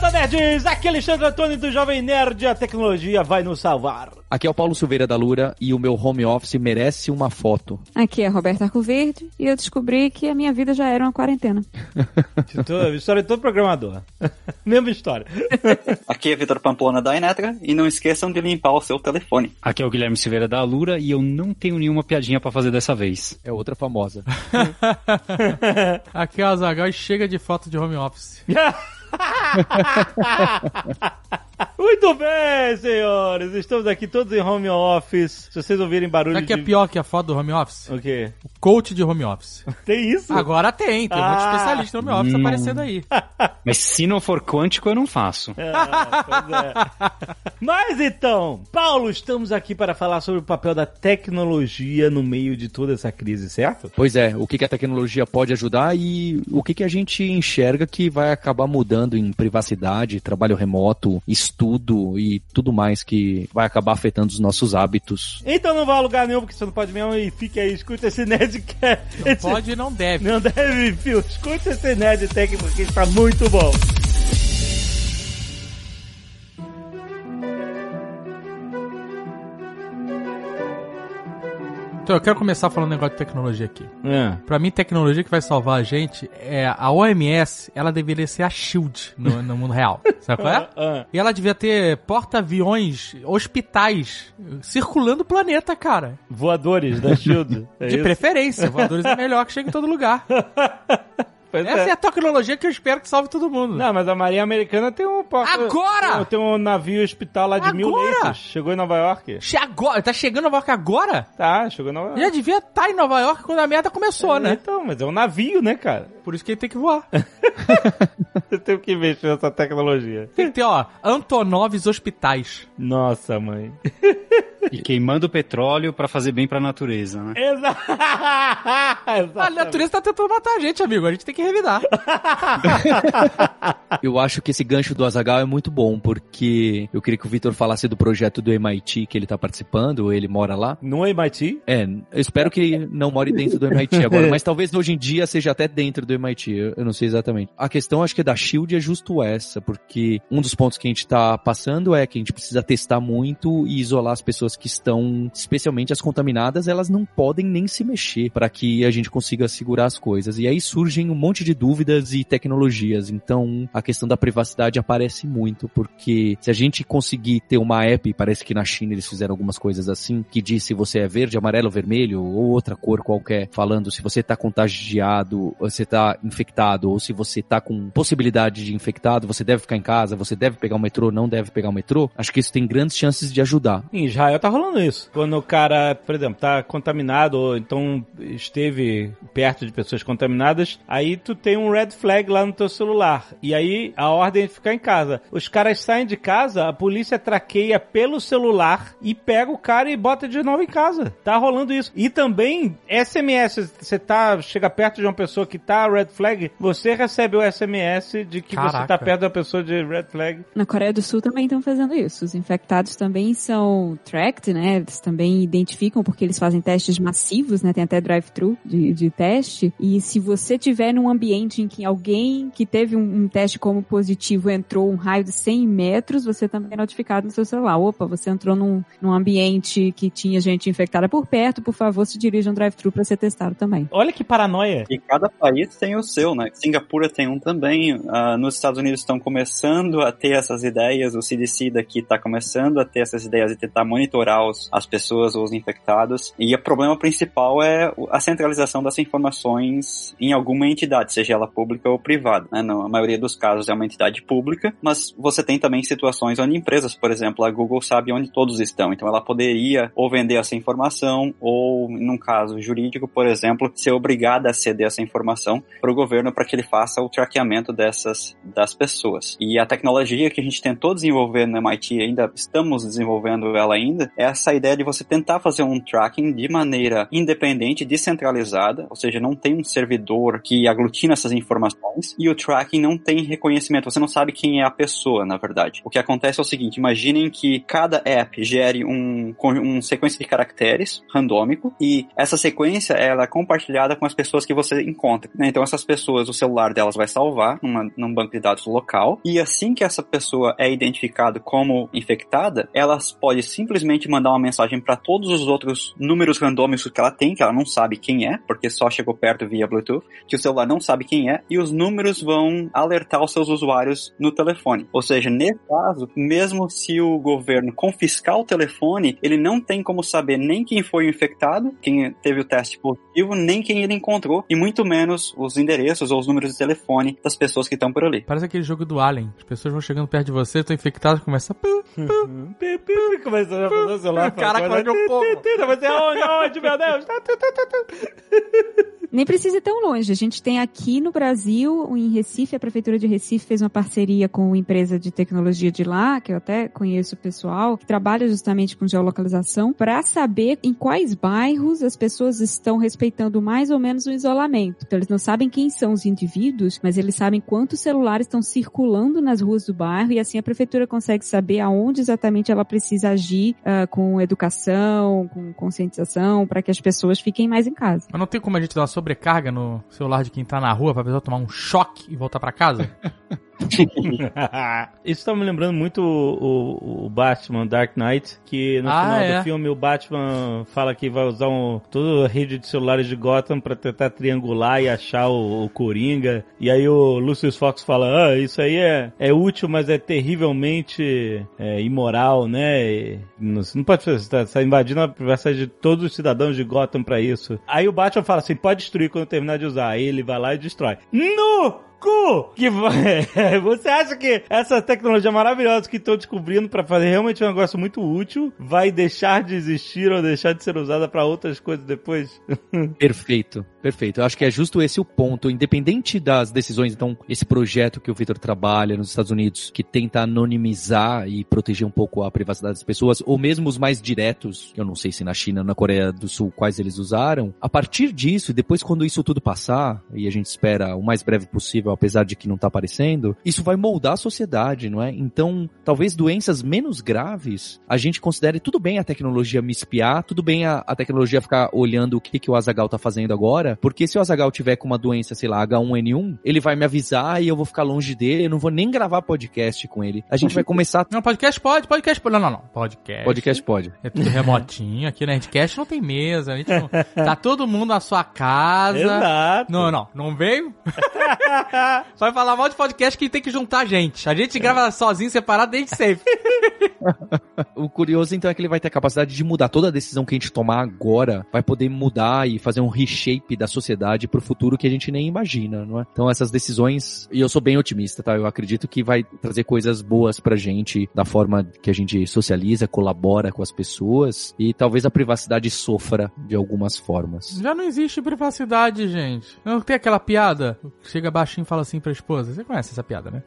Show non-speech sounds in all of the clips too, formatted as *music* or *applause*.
Landa, nerds! Aqui é Alexandre Antônio do Jovem Nerd. A tecnologia vai nos salvar. Aqui é o Paulo Silveira da Lura e o meu home office merece uma foto. Aqui é Roberta Arcoverde e eu descobri que a minha vida já era uma quarentena. história de todo programador. *laughs* Mesma história. *laughs* Aqui é Vitor Pamplona da Inetra e não esqueçam de limpar o seu telefone. Aqui é o Guilherme Silveira da Lura e eu não tenho nenhuma piadinha pra fazer dessa vez. É outra famosa. *laughs* Aqui é o Azagal e chega de foto de home office. *laughs* Muito bem, senhores. Estamos aqui todos em home office. Se vocês ouvirem barulho Sabe o que é de... pior que a foto do home office? O quê? O coach de home office. *laughs* Tem isso? Agora tem, tem um monte de Ah. especialista no home office Hum. aparecendo aí. *laughs* Mas se não for quântico, eu não faço. Ah, pois é. Mas então, Paulo, estamos aqui para falar sobre o papel da tecnologia no meio de toda essa crise, certo? Pois é, o que, a tecnologia pode ajudar e o que a gente enxerga que vai acabar mudando em privacidade, trabalho remoto, estudo e tudo mais que vai acabar afetando os nossos hábitos. Então não vá a lugar nenhum, porque você não pode mesmo, e fique aí, escuta esse Nerdcast. Não Esse- pode e não deve. Não deve, fio. Escuta esse Nerd Tech, porque está muito bom. Então eu quero começar falando um negócio de tecnologia aqui. É. Pra mim, tecnologia que vai salvar a gente é a OMS, ela deveria ser a SHIELD no, no mundo real. *laughs* Sabe qual é? Ah, E ela devia ter porta-aviões, hospitais, circulando o planeta, cara. Voadores da Shield. *laughs* É De isso? preferência. Voadores é melhor que chegue em todo lugar. *laughs* Pois Essa é é. a tecnologia que eu espero que salve todo mundo. Não, mas a Marinha Americana tem um Agora! Tem um navio hospital lá de mil Agora! leitos. Chegou em Nova York. Che- Agora, tá chegando em Nova York agora? Tá, chegou em Nova York. Já devia estar em Nova York quando a merda começou, né? Então, mas é um navio, né, cara? Por isso que ele tem que voar. *laughs* Você tem que investir nessa tecnologia. Tem que ter, ó, Antonovs hospitais. Nossa, mãe. *laughs* E queimando petróleo pra fazer bem pra natureza, né? Exato. *laughs* A natureza tá tentando matar a gente, amigo. A gente tem que revidar. *laughs* Eu acho que esse gancho do Azagal é muito bom, porque eu queria que o Vitor falasse do projeto do MIT que ele tá participando, ele mora lá. No MIT? É, eu espero que ele não more dentro do MIT agora, *laughs* mas talvez hoje em dia seja até dentro do MIT, eu, não sei exatamente. A questão, acho que da SHIELD é justo essa, porque um dos pontos que a gente tá passando é que a gente precisa testar muito e isolar as pessoas que estão, especialmente as contaminadas, elas não podem nem se mexer para que a gente consiga segurar as coisas. E aí surgem um monte de dúvidas e tecnologias, então a questão da privacidade aparece muito, porque se a gente conseguir ter uma app, parece que na China eles fizeram algumas coisas assim, que diz se você é verde, amarelo, vermelho ou outra cor qualquer, falando se você tá contagiado, você tá infectado, ou se você tá com possibilidade de infectado, você deve ficar em casa, você deve pegar o metrô, não deve pegar o metrô, acho que isso tem grandes chances de ajudar. Em Israel tá rolando isso. Quando o cara, por exemplo, tá contaminado ou então esteve perto de pessoas contaminadas, aí tu tem um red flag lá no teu celular. E aí a ordem é de ficar em casa. Os caras saem de casa, a polícia traqueia pelo celular e pega o cara e bota de novo em casa. Tá rolando isso. E também SMS, você tá chega perto de uma pessoa que tá red flag, você recebe o SMS de que você tá Caraca. perto da pessoa de red flag. Na Coreia do Sul também estão fazendo isso. Os infectados também são né? Eles também identificam porque eles fazem testes massivos, né? Tem até drive-thru de, de teste. E se você tiver num ambiente em que alguém que teve um, um teste como positivo entrou um raio de 100 metros, você também é notificado no seu celular. Opa, você entrou num, num ambiente que tinha gente infectada por perto, por favor, se dirija a um drive-thru para ser testado também. Olha que paranoia. E cada país tem o seu, né? Singapura tem um também. ah, nos Estados Unidos estão começando a ter essas ideias. O CDC daqui está começando a ter essas ideias de tentar monitorar os- as pessoas ou os infectados. E o problema principal é a centralização das informações em alguma entidade, seja ela pública ou privada. Né? Na maioria dos casos é uma entidade pública, mas você tem também situações onde empresas, por exemplo, a Google sabe onde todos estão. Então ela poderia ou vender essa informação ou, num caso jurídico, por exemplo, ser obrigada a ceder essa informação para o governo para que ele faça o traqueamento dessas das pessoas. E a tecnologia que a gente tentou desenvolver no MIT, ainda estamos desenvolvendo ela ainda, é essa ideia de você tentar fazer um tracking de maneira independente, descentralizada, ou seja, não tem um servidor que aglutina essas informações e o tracking não tem reconhecimento, você não sabe quem é a pessoa, na verdade. O que acontece é o seguinte, imaginem que cada app gere um, um sequência de caracteres randômico e essa sequência ela é compartilhada com as pessoas que você encontra. Né? Então essas pessoas, o celular delas vai salvar numa, num banco de dados local e assim que essa pessoa é identificada como infectada, ela pode simplesmente mandar uma mensagem para todos os outros números randômicos que ela tem, que ela não sabe quem é, porque só chegou perto via Bluetooth, que o celular não sabe quem é, e os números vão alertar os seus usuários no telefone. Ou seja, nesse caso, mesmo se o governo confiscar o telefone, ele não tem como saber nem quem foi o infectado, quem teve o teste positivo, nem quem ele encontrou, e muito menos os endereços ou os números de telefone das pessoas que estão por ali. Parece aquele jogo do Alien. As pessoas vão chegando perto de você, estão infectadas, começa a... Começa a fazer o celular. Caraca, onde eu como? Você aonde, aonde, meu Deus? Nem precisa ir tão longe. A gente tem aqui no Brasil, em Recife, a Prefeitura de Recife fez uma parceria com uma empresa de tecnologia de lá, que eu até conheço o pessoal, que trabalha justamente com geolocalização, para saber em quais bairros as pessoas estão respeitando mais ou menos o isolamento. Então, eles não sabem quem são os indivíduos, mas eles sabem quantos celulares estão circulando nas ruas do bairro e assim a Prefeitura consegue saber aonde exatamente ela precisa agir uh, com educação, com conscientização, para que as pessoas fiquem mais em casa. Mas não tem como a gente dar sobrecarga no celular de quem tá na rua pra pessoa tomar um choque e voltar pra casa? *laughs* *laughs* Isso tá me lembrando muito o, o, Batman Dark Knight, que no Ah, final é. do filme o Batman fala que vai usar um, toda a rede de celulares de Gotham pra tentar triangular e achar o, o Coringa. E aí o Lucius Fox fala, ah, isso aí é, é útil, mas é terrivelmente é, imoral, né? E não, você não pode fazer, você tá, você tá invadindo a privacidade de todos os cidadãos de Gotham pra isso. Aí o Batman fala assim, pode destruir quando terminar de usar. Aí ele vai lá e destrói. No! Cu que vai. *laughs* Você acha que essa tecnologia maravilhosa que estão descobrindo para fazer realmente um negócio muito útil vai deixar de existir ou deixar de ser usada para outras coisas depois? *laughs* Perfeito, perfeito. Eu acho que é justo esse o ponto. Independente das decisões, então, esse projeto que o Victor trabalha nos Estados Unidos, que tenta anonimizar e proteger um pouco a privacidade das pessoas, ou mesmo os mais diretos, eu não sei se na China, na Coreia do Sul, quais eles usaram, a partir disso, e depois quando isso tudo passar, e a gente espera o mais breve possível, apesar de que não tá aparecendo, isso vai moldar a sociedade, não é? Então, talvez doenças menos graves, a gente considere tudo bem a tecnologia me espiar, tudo bem a, a tecnologia ficar olhando o que, que o Azagal tá fazendo agora, porque se o Azagal tiver com uma doença, sei lá, H1N1, ele vai me avisar e eu vou ficar longe dele, eu não vou nem gravar podcast com ele. A gente vai começar. Não, podcast pode, podcast pode. Não, não, não. Podcast. Podcast pode. É tudo remotinho. Aqui na Redcast não tem mesa. A gente não... Tá todo mundo na sua casa. *laughs* Exato. Não, não. Não veio? *laughs* *laughs* Vai falar mal de podcast que tem que juntar gente. A gente grava sozinho, separado, desde sempre. *laughs* O curioso, então, é que ele vai ter a capacidade de mudar toda a decisão que a gente tomar agora, vai poder mudar e fazer um reshape da sociedade pro futuro que a gente nem imagina, não é? Então, essas decisões, e eu sou bem otimista, tá? Eu acredito que vai trazer coisas boas pra gente, da forma que a gente socializa, colabora com as pessoas, e talvez a privacidade sofra de algumas formas. Já não existe privacidade, gente. Não tem aquela piada? Chega baixinho fala assim pra esposa. Você conhece essa piada, né?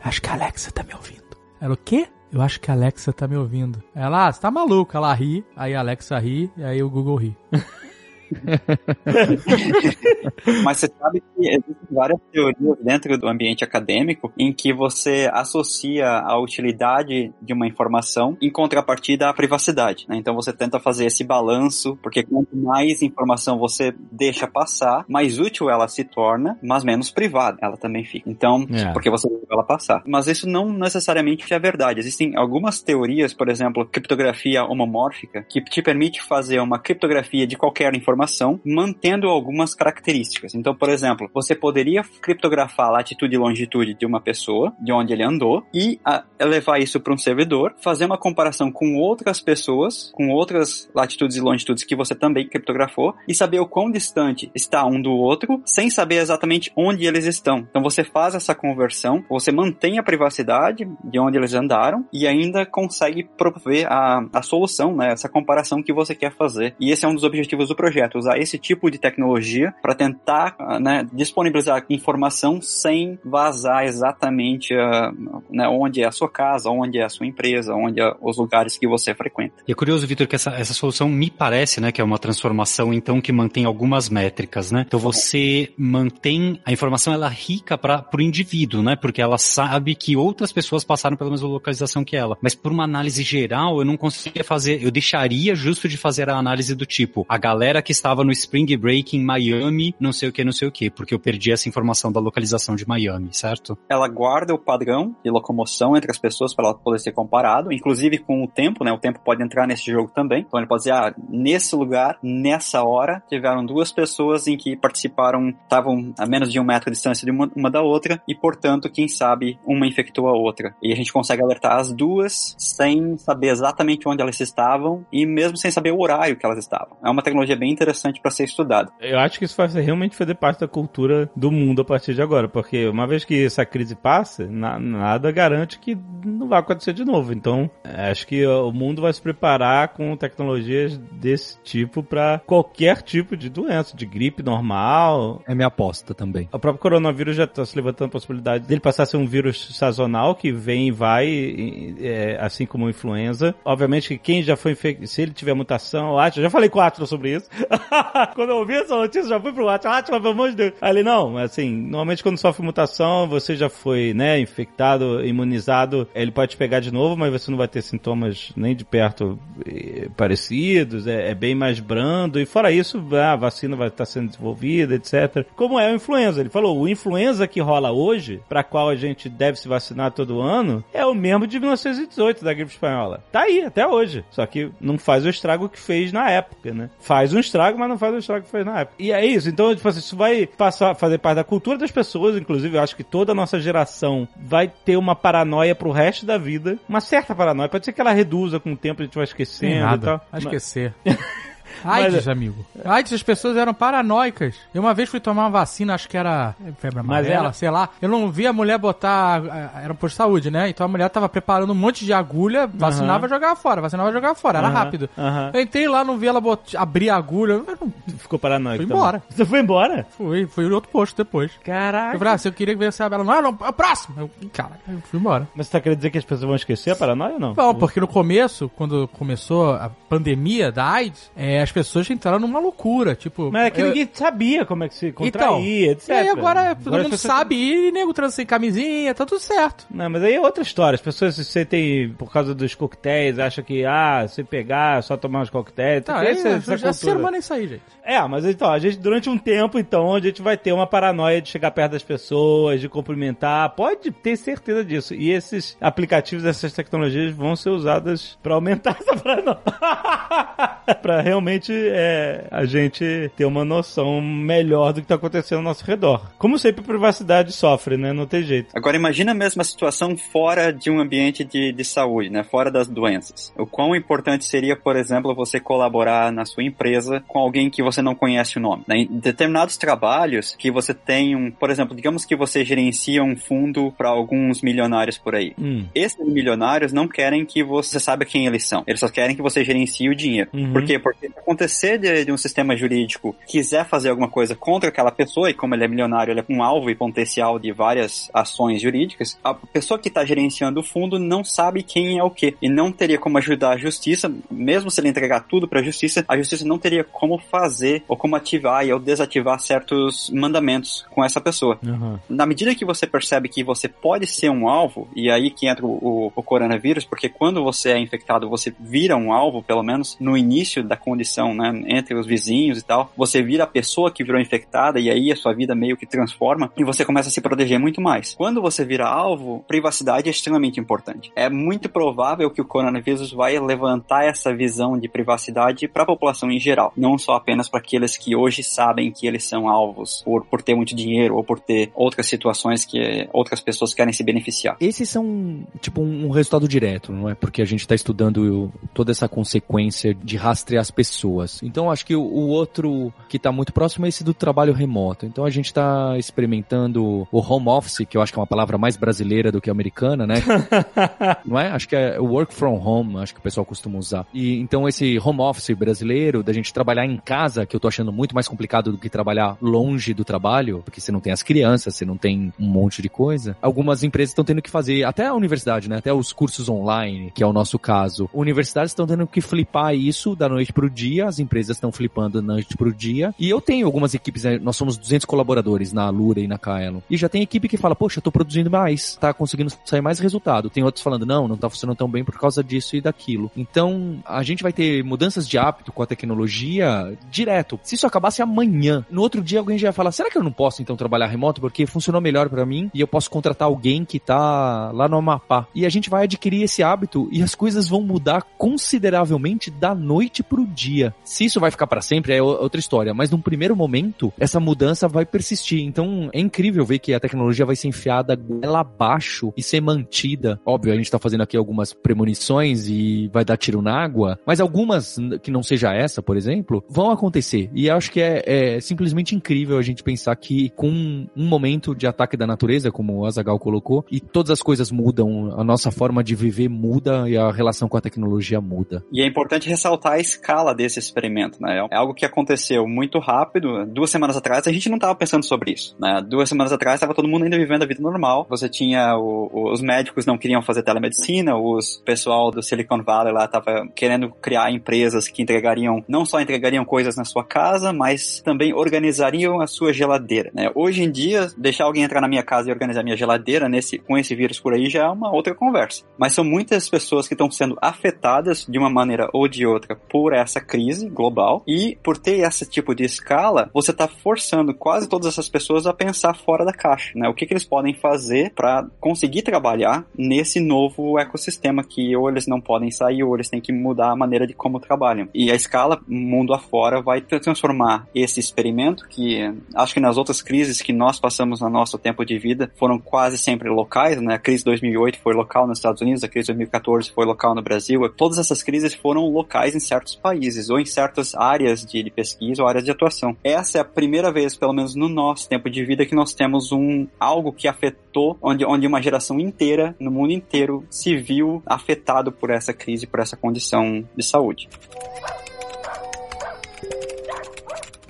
Acho que a Alexa tá me ouvindo. Ela, o quê? Eu acho que a Alexa tá me ouvindo. Ela, ah, você tá maluca. Ela ri, aí a Alexa ri, e aí o Google ri. *laughs* *laughs* Mas você sabe que existem várias teorias dentro do ambiente acadêmico em que você associa a utilidade de uma informação em contrapartida à privacidade. Né? Então você tenta fazer esse balanço, porque quanto mais informação você deixa passar, mais útil ela se torna, mas menos privada ela também fica. Então, É. porque você deixa ela passar. Mas isso não necessariamente é verdade. Existem algumas teorias, por exemplo, criptografia homomórfica, que te permite fazer uma criptografia de qualquer informação, mantendo algumas características. Então, por exemplo, você poderia criptografar a latitude e longitude de uma pessoa, de onde ele andou, e a, levar isso para um servidor, fazer uma comparação com outras pessoas, com outras latitudes e longitudes que você também criptografou, e saber o quão distante está um do outro, sem saber exatamente onde eles estão. Então, você faz essa conversão, você mantém a privacidade de onde eles andaram e ainda consegue prover a, a solução, né, essa comparação que você quer fazer. E esse é um dos objetivos do projeto. Usar esse tipo de tecnologia para tentar né, disponibilizar informação sem vazar exatamente uh, né, onde é a sua casa, onde é a sua empresa, onde é os lugares que você frequenta. E é curioso, Vitor, que essa, essa solução me parece, né, que é uma transformação então que mantém algumas métricas, né? Então você mantém a informação ela é rica para o indivíduo, né? Porque ela sabe que outras pessoas passaram pela mesma localização que ela. Mas por uma análise geral, eu não conseguiria fazer, eu deixaria justo de fazer a análise do tipo, a galera que estava no Spring Break em Miami, não sei o que, não sei o que, porque eu perdi essa informação da localização de Miami, certo? Ela guarda o padrão de locomoção entre as pessoas para ela poder ser comparado, inclusive com o tempo, né? O tempo pode entrar nesse jogo também. Então ele pode dizer, ah, nesse lugar, nessa hora, tiveram duas pessoas em que participaram, estavam a menos de um metro de distância de uma, uma da outra, e portanto, quem sabe, uma infectou a outra. E a gente consegue alertar as duas sem saber exatamente onde elas estavam e mesmo sem saber o horário que elas estavam. É uma tecnologia bem interessante para ser estudada. Eu acho que isso vai realmente fazer parte da cultura do mundo a partir de agora, porque uma vez que essa crise passa, na, nada garante que não vai acontecer de novo. Então, acho que o mundo vai se preparar com tecnologias desse tipo para qualquer tipo de doença, de gripe normal. É minha aposta também. O próprio coronavírus já está se levantando a possibilidade dele passar a ser um vírus sazonal que vem e vai, é, assim como a influenza. Obviamente que quem já foi infectado, se ele tiver mutação, eu já falei com o Atlas sobre isso. *laughs* *laughs* quando eu ouvi essa notícia, já fui pro Atlas, Atlas, pelo amor de Deus. Ali não, assim, normalmente quando sofre mutação, você já foi, né, infectado, imunizado, ele pode pegar de novo, mas você não vai ter sintomas nem de perto eh, parecidos, é, é bem mais brando, e fora isso, a vacina vai estar sendo desenvolvida, etc. Como é o influenza? Ele falou, o influenza que rola hoje, para qual a gente deve se vacinar todo ano, é o mesmo de 1918 da gripe espanhola. Tá aí, até hoje. Só que não faz o estrago que fez na época, né? Faz um estrago, mas não faz o estrago que fez na época. E é isso. Então, tipo assim, isso vai passar, fazer parte da cultura das pessoas, inclusive, eu acho que toda a nossa geração vai ter uma paranoia pro resto da vida. Uma certa paranoia. Pode ser que ela reduza com o tempo, a gente vai esquecendo nada. e tal. Vai esquecer. Mas- *laughs* AIDS, amigo. AIDS, as pessoas eram paranoicas. Eu uma vez fui tomar uma vacina, acho que era febre Mas amarela, era- sei lá. Eu não vi a mulher botar. eh, Era um posto de saúde, né? Então a mulher tava preparando um monte de agulha, vacinava e jogava fora, vacinava e jogava fora. Era rápido. Eu entrei lá, não vi ela bot... abrir a agulha. Não- Ficou paranoico. Fui também. embora. Você foi embora? Fui, fui em outro posto depois. Caraca. Eu falei, ah, se eu queria ver se ela. Não, não, é o próximo. Eu, cara, eu fui embora. Mas você tá querendo dizer que as pessoas vão esquecer a paranoia ou não? Não, porque no começo, quando começou a pandemia da AIDS, eh, as pessoas entraram numa loucura. Tipo, Mas é que eu- ninguém sabia como é que se então, contraía, etc. E aí agora todo mundo sabe e nego transa sem camisinha, tá tudo certo. Não, mas aí é outra história. As pessoas se sentem, por causa dos coquetéis, acham que, ah, se pegar, é só tomar uns coquetéis. Tá, Tem aí, essa- essa já ser cultura. humano é isso aí, gente. É, mas então, a gente, durante um tempo, então, a gente vai ter uma paranoia de chegar perto das pessoas, de cumprimentar. Pode ter certeza disso. E esses aplicativos, essas tecnologias vão ser usadas pra aumentar *laughs* essa paranoia. *laughs* pra realmente é, a gente ter uma noção melhor do que tá acontecendo ao nosso redor. Como sempre, a privacidade sofre, né? Não tem jeito. Agora imagina mesmo a situação fora de um ambiente de, de saúde, né? Fora das doenças. O quão importante seria, por exemplo, você colaborar na sua empresa com alguém que você não conhece o nome. né? Em determinados trabalhos que você tem um, por exemplo, digamos que você gerencia um fundo para alguns milionários por aí. Hum. Esses milionários não querem que você saiba quem eles são. Eles só querem que você gerencie o dinheiro. Uhum. Por quê? Porque acontecer de, de um sistema jurídico quiser fazer alguma coisa contra aquela pessoa, e como ele é milionário, ele é um alvo e potencial de várias ações jurídicas, a pessoa que está gerenciando o fundo não sabe quem é o quê. E não teria como ajudar a justiça, mesmo se ele entregar tudo para a justiça, a justiça não teria como fazer ou como ativar e ou desativar certos mandamentos com essa pessoa. Uhum. Na medida que você percebe que você pode ser um alvo, e aí que entra o, o- o coronavírus, porque quando você é infectado, você vira um alvo, pelo menos no início da condição, né, entre os vizinhos e tal, você vira a pessoa que virou infectada, e aí a sua vida meio que transforma, e você começa a se proteger muito mais. Quando você vira alvo, privacidade é extremamente importante. É muito provável que o coronavírus vai levantar essa visão de privacidade para a população em geral, não só apenas para aqueles que hoje sabem que eles são alvos por, por ter muito dinheiro ou por ter outras situações que outras pessoas querem se beneficiar. Esses são, tipo, um resultado direto, não é? Porque a gente tá estudando toda essa consequência de rastrear as pessoas. Pessoas. Então acho que o, o outro que está muito próximo é esse do trabalho remoto. Então a gente está experimentando o home office, que eu acho que é uma palavra mais brasileira do que americana, né? *laughs* Não é? Acho que é work from home, acho que o pessoal costuma usar. E então esse home office brasileiro, da gente trabalhar em casa, que eu tô achando muito mais complicado do que trabalhar longe do trabalho, porque você não tem as crianças, você não tem um monte de coisa. Algumas empresas estão tendo que fazer, até a universidade, né? Até os cursos online, que é o nosso caso. Universidades estão tendo que flipar isso da noite pro dia, as empresas estão flipando da noite pro dia. E eu tenho algumas equipes, né? nós somos 200 colaboradores na Lura e na Kaelon. E já tem equipe que fala, poxa, eu tô produzindo mais, tá conseguindo sair mais resultado. Tem outros falando, não, não tá funcionando tão bem por causa disso e daquilo. Então, a gente vai ter mudanças de hábito com a tecnologia direto. Se isso acabasse amanhã, no outro dia alguém já ia falar, será que eu não posso então trabalhar remoto porque funcionou melhor para mim e eu posso contratar alguém que tá lá no Amapá? E a gente vai adquirir esse hábito e as coisas vão mudar consideravelmente da noite pro dia. Se isso vai ficar para sempre é outra história, mas num primeiro momento essa mudança vai persistir. Então é incrível ver que a tecnologia vai ser enfiada goela abaixo e ser mantida. Óbvio, a gente tá fazendo aqui algumas premonições e vai dar tiro na água, mas algumas que não seja essa, por exemplo, vão acontecer. E acho que é, é simplesmente incrível a gente pensar que com um momento de ataque da natureza, como o Azagal colocou, e todas as coisas mudam, a nossa forma de viver muda e a relação com a tecnologia muda. E é importante ressaltar a escala desse experimento, né? É algo que aconteceu muito rápido. Duas semanas atrás a gente não estava pensando sobre isso, né? Duas semanas atrás estava todo mundo ainda vivendo a vida normal. Você tinha o, os médicos não queriam fazer telemedicina, os pessoal do Silicon Valley lá tava querendo criar empresas que entregariam, não só entregariam coisas na sua casa, mas também organizariam a sua geladeira, né? Hoje em dia, deixar alguém entrar na minha casa e organizar minha geladeira nesse, com esse vírus por aí já é uma outra conversa. Mas são muitas pessoas que estão sendo afetadas de uma maneira ou de outra por essa crise global e por ter esse tipo de escala, você está forçando quase todas essas pessoas a pensar fora da caixa, né? O que, que eles podem fazer para conseguir trabalhar nesse novo ecossistema que ou eles não podem sair ou eles têm que mudar a maneira de como trabalham. E a escala mundo afora vai transformar esse experimento que acho que nas outras crises que nós passamos no nosso tempo de vida foram quase sempre locais, né? A crise 2008 foi local nos Estados Unidos, a crise 2014 foi local no Brasil. Todas essas crises foram locais em certos países ou em certas áreas de, de pesquisa ou áreas de atuação. Essa é a primeira vez, pelo menos no nosso tempo de vida, que nós temos um algo que afetou onde, onde uma geração inteira no mundo inteiro se viu afetado por essa crise, por essa condição de saúde.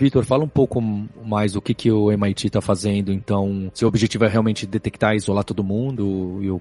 Vitor, fala um pouco mais o que, que o MIT está fazendo. Então, seu objetivo é realmente detectar e isolar todo mundo e o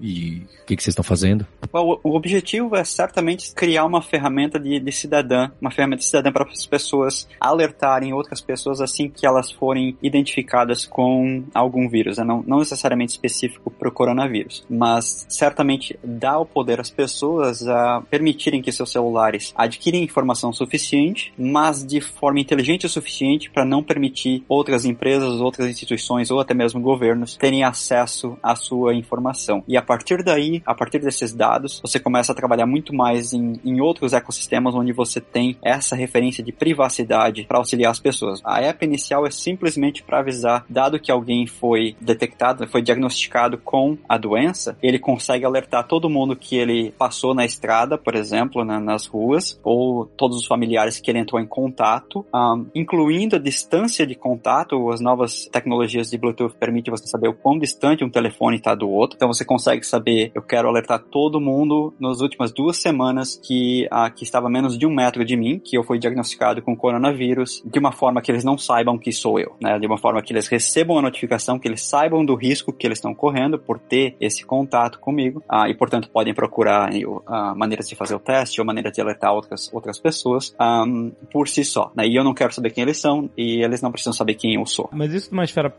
e o que, que, vocês estão fazendo? Bom, o objetivo é certamente criar uma ferramenta de, de cidadã, uma ferramenta de cidadã para as pessoas alertarem outras pessoas assim que elas forem identificadas com algum vírus, né? não, não necessariamente específico para o coronavírus, mas certamente dá o poder às pessoas a permitirem que seus celulares adquirem informação suficiente, mas de forma inteligente o suficiente para não permitir outras empresas, outras instituições ou até mesmo governos terem acesso à sua informação. E a partir daí, a partir desses dados, você começa a trabalhar muito mais em, em outros ecossistemas onde você tem essa referência de privacidade para auxiliar as pessoas. A app inicial é simplesmente para avisar, dado que alguém foi detectado, foi diagnosticado com a doença, ele consegue alertar todo mundo que ele passou na estrada, por exemplo, nas ruas, ou todos os familiares que ele entrou em contato, um, incluindo a distância de contato. As novas tecnologias de Bluetooth permitem você saber o quão distante um telefone está do outro. Então você consegue consegue saber, eu quero alertar todo mundo nas últimas duas semanas que, ah, que estava a menos de um metro de mim, que eu fui diagnosticado com coronavírus, de uma forma que eles não saibam que sou eu, né? De uma forma que eles recebam a notificação, que eles saibam do risco que eles estão correndo por ter esse contato comigo, ah, e portanto podem procurar ah, maneiras de fazer o teste ou maneiras de alertar outras, outras pessoas um, por si só, né? E eu não quero saber quem eles são e eles não precisam saber quem eu sou. Mas isso numa esfera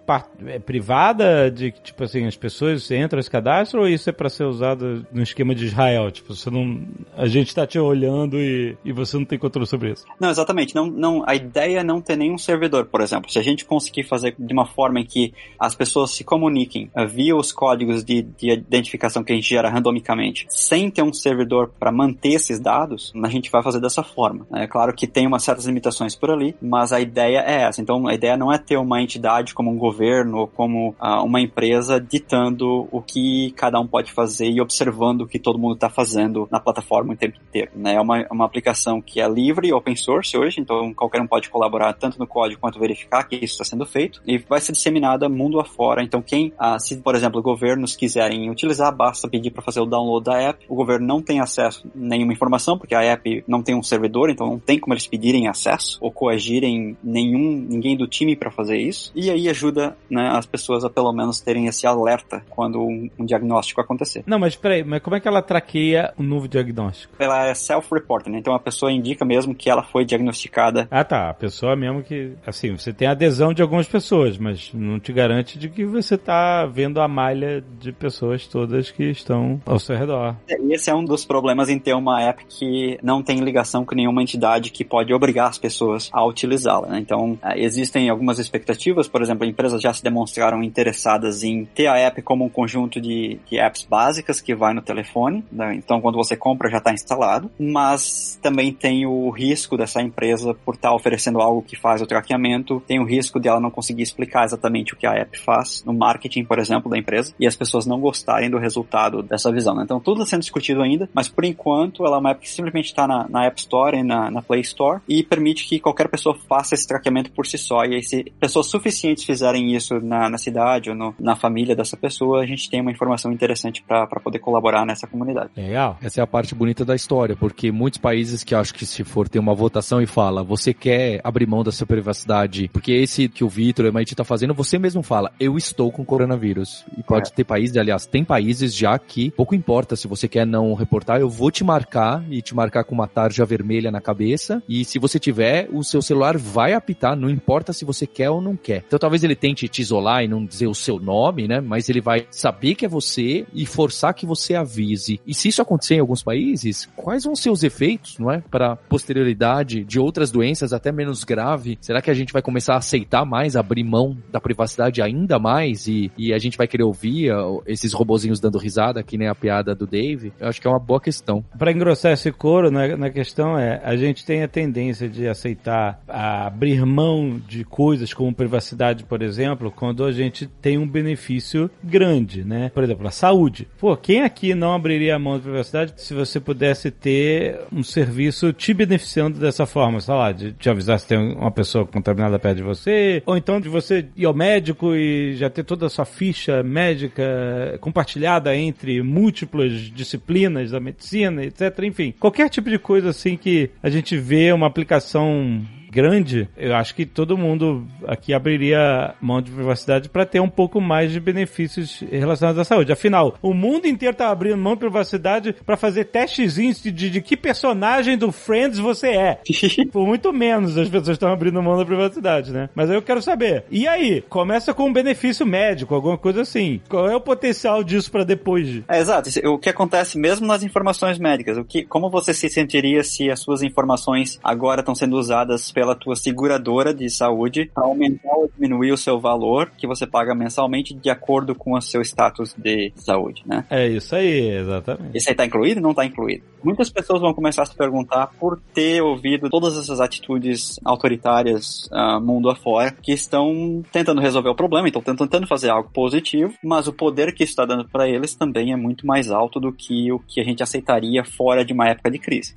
é privada, de que, tipo assim, as pessoas entram cadastro ou isso é para ser usado no esquema de Israel? Tipo, você não. A gente tá te olhando e, e você não tem controle sobre isso. Não, exatamente. Não, não, a ideia é não ter nenhum servidor, por exemplo. Se a gente conseguir fazer de uma forma em que as pessoas se comuniquem uh, via os códigos de, de identificação que a gente gera randomicamente, sem ter um servidor para manter esses dados, a gente vai fazer dessa forma. É claro que tem umas certas limitações por ali, mas a ideia é essa. Então, a ideia não é ter uma entidade como um governo ou como uh, uma empresa ditando o que cada um um pode fazer e observando o que todo mundo está fazendo na plataforma o tempo inteiro. Né? É uma, uma aplicação que é livre e open source hoje, então qualquer um pode colaborar tanto no código quanto verificar que isso está sendo feito e vai ser disseminada mundo afora. Então quem, ah, se por exemplo governos quiserem utilizar, basta pedir para fazer o download da app. O governo não tem acesso a nenhuma informação porque a app não tem um servidor, então não tem como eles pedirem acesso ou coagirem nenhum ninguém do time para fazer isso. E aí ajuda né, as pessoas a pelo menos terem esse alerta quando um, um diagnóstico acontecer. Não, mas peraí, mas como é que ela traqueia o novo diagnóstico? Ela é self-reporting, né? então a pessoa indica mesmo que ela foi diagnosticada. Ah, tá. A pessoa mesmo que, assim, você tem adesão de algumas pessoas, mas não te garante de que você tá vendo a malha de pessoas todas que estão ao seu redor. Esse é um dos problemas em ter uma app que não tem ligação com nenhuma entidade que pode obrigar as pessoas a utilizá-la. Né? Então, é, existem algumas expectativas, por exemplo, empresas já se demonstraram interessadas em ter a app como um conjunto de, apps básicas que vai no telefone. Né? Então, quando você compra, já está instalado. Mas também tem o risco dessa empresa, por estar tá oferecendo algo que faz o traqueamento, tem o risco de ela não conseguir explicar exatamente o que a app faz no marketing, por exemplo, da empresa, e as pessoas não gostarem do resultado dessa visão. Né? Então, tudo está sendo discutido ainda, mas por enquanto ela é uma app que simplesmente está na, na, App Store e na, na, Play Store e permite que qualquer pessoa faça esse traqueamento por si só. E aí, se pessoas suficientes fizerem isso na, na cidade ou no, na família dessa pessoa, a gente tem uma informação interessante para poder colaborar nessa comunidade. Legal. Essa é a parte bonita da história, porque muitos países que acho que se for ter uma votação e fala, você quer abrir mão da sua privacidade, porque esse que o Vitor e o MIT tá fazendo, você mesmo fala, eu estou com coronavírus. E pode é. ter países, aliás, tem países já que pouco importa se você quer não reportar, eu vou te marcar e te marcar com uma tarja vermelha na cabeça. E se você tiver, o seu celular vai apitar, não importa se você quer ou não quer. Então talvez ele tente te isolar e não dizer o seu nome, né? Mas ele vai saber que é você e forçar que você avise. E se isso acontecer em alguns países, quais vão ser os efeitos, não é? Para posterioridade de outras doenças até menos grave. Será que a gente vai começar a aceitar mais, abrir mão da privacidade ainda mais e, e a gente vai querer ouvir esses robozinhos dando risada, que nem a piada do Dave? Eu acho que é uma boa questão. Para engrossar esse couro, na, na questão é, a gente tem a tendência de aceitar, abrir mão de coisas como privacidade, por exemplo, quando a gente tem um benefício grande, né? Por exemplo, a saúde. Pô, quem aqui não abriria a mão de privacidade se você pudesse ter um serviço te beneficiando dessa forma, sei lá, de te avisar se tem uma pessoa contaminada perto de você, ou então de você ir ao médico e já ter toda a sua ficha médica compartilhada entre múltiplas disciplinas da medicina, etc. Enfim, qualquer tipo de coisa assim que a gente vê uma aplicação grande, eu acho que todo mundo aqui abriria mão de privacidade para ter um pouco mais de benefícios relacionados à saúde. Afinal, o mundo inteiro tá abrindo mão de privacidade para fazer testezinhos de, de, de, que personagem do Friends você é. *laughs* Por muito menos as pessoas estão abrindo mão da privacidade, né? Mas aí eu quero saber. E aí? Começa com um benefício médico, alguma coisa assim. Qual é o potencial disso para depois? É, exato. O que acontece mesmo nas informações médicas? O que, como você se sentiria se as suas informações agora estão sendo usadas pela tua seguradora de saúde para aumentar ou diminuir o seu valor que você paga mensalmente de acordo com o seu status de saúde, né? É isso aí, exatamente. Isso aí tá incluído ou não tá incluído? Muitas pessoas vão começar a se perguntar por ter ouvido todas essas atitudes autoritárias uh, mundo afora que estão tentando resolver o problema, então tentando fazer algo positivo, mas o poder que isso está dando para eles também é muito mais alto do que o que a gente aceitaria fora de uma época de crise.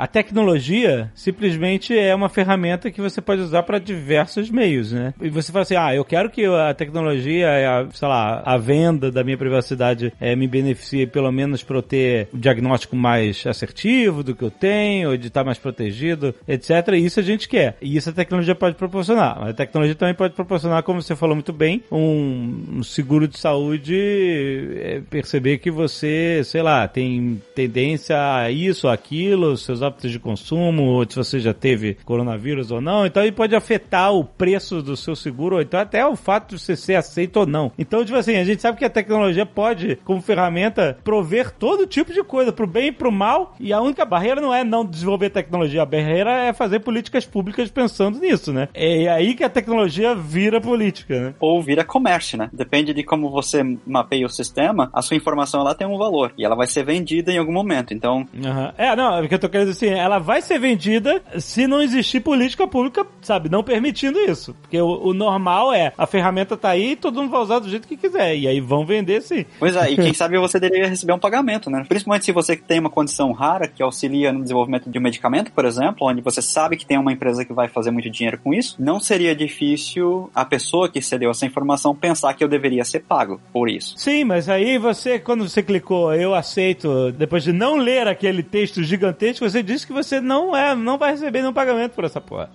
A tecnologia simplesmente é uma ferramenta que você pode usar para diversos meios, né? E você fala assim, ah, eu quero que a tecnologia, a, sei lá, a venda da minha privacidade é, me beneficie pelo menos para eu ter um diagnóstico mais assertivo do que eu tenho, de estar mais protegido, etc. E isso a gente quer. E isso a tecnologia pode proporcionar. A tecnologia também pode proporcionar, como você falou muito bem, um, um seguro de saúde, é, perceber que você, sei lá, tem tendência a isso, aquilo, seus hábitos de consumo, se você já teve coronavírus ou não. Então, ele pode afetar o preço do seu seguro, ou então até o fato de você ser aceito ou não. Então, tipo assim, a gente sabe que a tecnologia pode, como ferramenta, prover todo tipo de coisa, pro bem e pro mal. E a única barreira não é não desenvolver tecnologia, a barreira é fazer políticas públicas pensando nisso, né? É aí que a tecnologia vira política, né? Ou vira comércio, né? Depende de como você mapeia o sistema, a sua informação lá tem um valor e ela vai ser vendida em algum momento. Então. Uhum. É, não, é o que eu tô querendo dizer assim, ela vai ser vendida se não existir política pública, sabe, não permitindo isso. Porque o, o normal é, a ferramenta tá aí e todo mundo vai usar do jeito que quiser. E aí vão vender sim. Pois é, e quem *laughs* sabe você deveria receber um pagamento, né? Principalmente se você tem uma condição rara que auxilia no desenvolvimento de um medicamento, por exemplo, onde você sabe que tem uma empresa que vai fazer muito dinheiro com isso, não seria difícil a pessoa que cedeu essa informação pensar que eu deveria ser pago por isso. Sim, mas aí você, quando você clicou, eu aceito, depois de não ler aquele texto gigantesco, você disse que você não é, não vai receber nenhum pagamento por essa porra.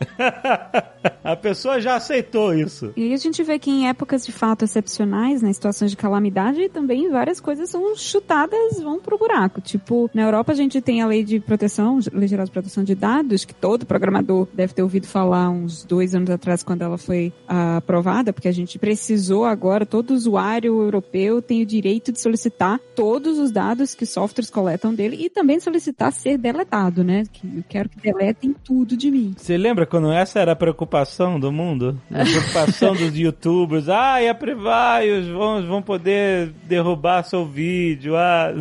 *laughs* a pessoa já aceitou isso. E a gente vê que em épocas de fato excepcionais, né, situações de calamidade, também várias coisas são chutadas, vão pro buraco. Tipo, na Europa a gente tem a lei de proteção, lei geral de proteção de dados, que todo programador deve ter ouvido falar uns dois anos atrás quando ela foi ah, aprovada, porque a gente precisou agora, todo usuário europeu tem o direito de solicitar todos os dados que softwares coletam dele e também solicitar ser deletado, né? Que eu quero que deletem tudo de mim. Você lembra quando essa era a preocupação do mundo? A *laughs* preocupação dos youtubers. Ah, e a Privaios vão, vão poder derrubar seu vídeo. Ah.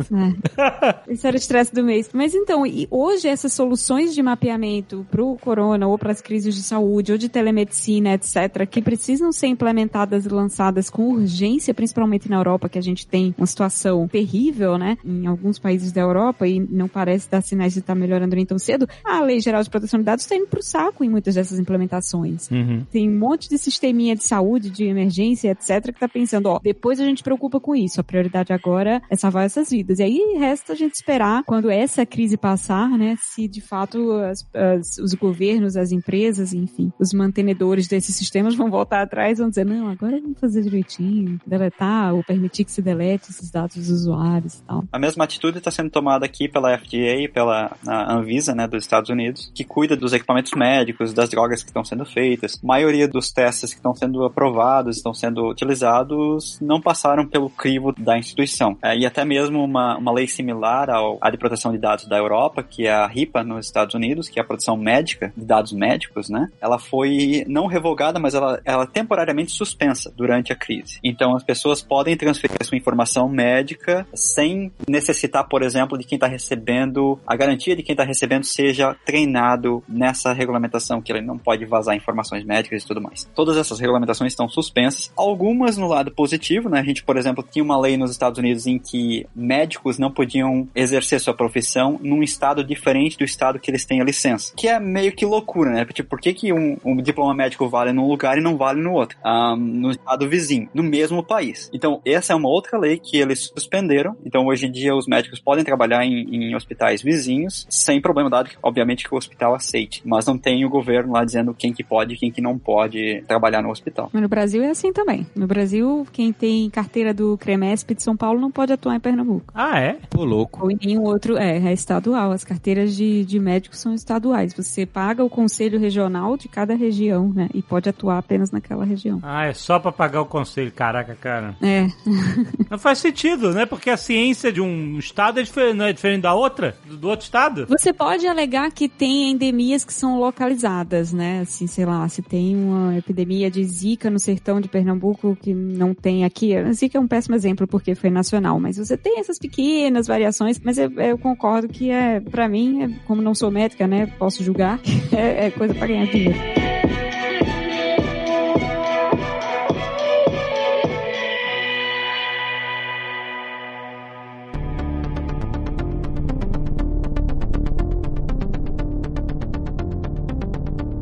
É. Esse era o estresse do mês. Mas então, e hoje essas soluções de mapeamento pro corona ou para as crises de saúde ou de telemedicina, etc., que precisam ser implementadas e lançadas com urgência, principalmente na Europa, que a gente tem uma situação terrível, né? Em alguns países da Europa e não parece dar sinais de estar melhorando nem tão cedo, a Lei Geral de Proteção de Dados está indo pro saco em muitas dessas implementações. Uhum. Tem um monte de sisteminha de saúde, de emergência, etc., que tá pensando, ó, depois a gente preocupa com isso. A prioridade agora é salvar essas vidas. E aí resta a gente esperar quando essa crise passar, né, se de fato as, as, os governos, as empresas, enfim, os mantenedores desses sistemas vão voltar atrás e vão dizer, não, agora vamos fazer direitinho, deletar ou permitir que se delete esses dados dos usuários e tal. A mesma atitude está sendo tomada aqui pela FDA e pela Anvisa, né, dos Estados Unidos, que cuida dos equipamentos médicos, das drogas que estão sendo feitas. A maioria dos testes que estão sendo aprovados, estão sendo utilizados, não passaram pelo crivo da instituição. É, e até mesmo uma, uma lei similar ao, à de proteção de dados da Europa, que é a RIPA nos Estados Unidos, que é a proteção médica de dados médicos, né? Ela foi não revogada, mas ela, ela temporariamente suspensa durante a crise. Então as pessoas podem transferir sua informação médica sem necessitar, por exemplo, de quem está recebendo, a garantia de quem está recebendo seja treinado nessa regulamentação, que ele não pode vazar informações médicas e tudo mais. Todas essas regulamentações estão suspensas, algumas no lado positivo, né? A gente, por exemplo, tinha uma lei nos Estados Unidos em que médicos não podiam exercer sua profissão num estado diferente do estado que eles têm a licença. Que é meio que loucura, né? Tipo, por que, que um, um diploma médico vale num lugar e não vale no outro? Um, no estado vizinho, no mesmo país. Então, essa é uma outra lei que eles suspenderam. Então, hoje em dia, os médicos podem trabalhar em, em hospitais vizinhos sem problema, dado que, obviamente, que o hospital aceite. Mas não tem o governo lá dizendo quem que pode e quem que não pode trabalhar no hospital. Mas no Brasil é assim também. No Brasil, quem tem carteira do CREMESP de São Paulo não pode atuar em Pernambuco. Ah, é? Pô, louco. Ou em nenhum outro, é, é estadual. As carteiras de, de médicos são estaduais. Você paga o conselho regional de cada região, né? E pode atuar apenas naquela região. Ah, é só pra pagar o conselho. Caraca, cara. É. *laughs* Não faz sentido, né? Porque a ciência de um estado é diferente, não é diferente da outra, do, do outro estado. Você pode alegar que tem endemias que são localizadas, né? Assim, sei lá, se tem uma epidemia de zika no sertão de Pernambuco que não tem aqui. A zika é um péssimo exemplo porque foi nacional, mas você tem essas pequenas variações, mas eu, eu concordo que é, para mim, é, como não sou médica, né? Posso julgar, *laughs* é, é coisa para ganhar dinheiro.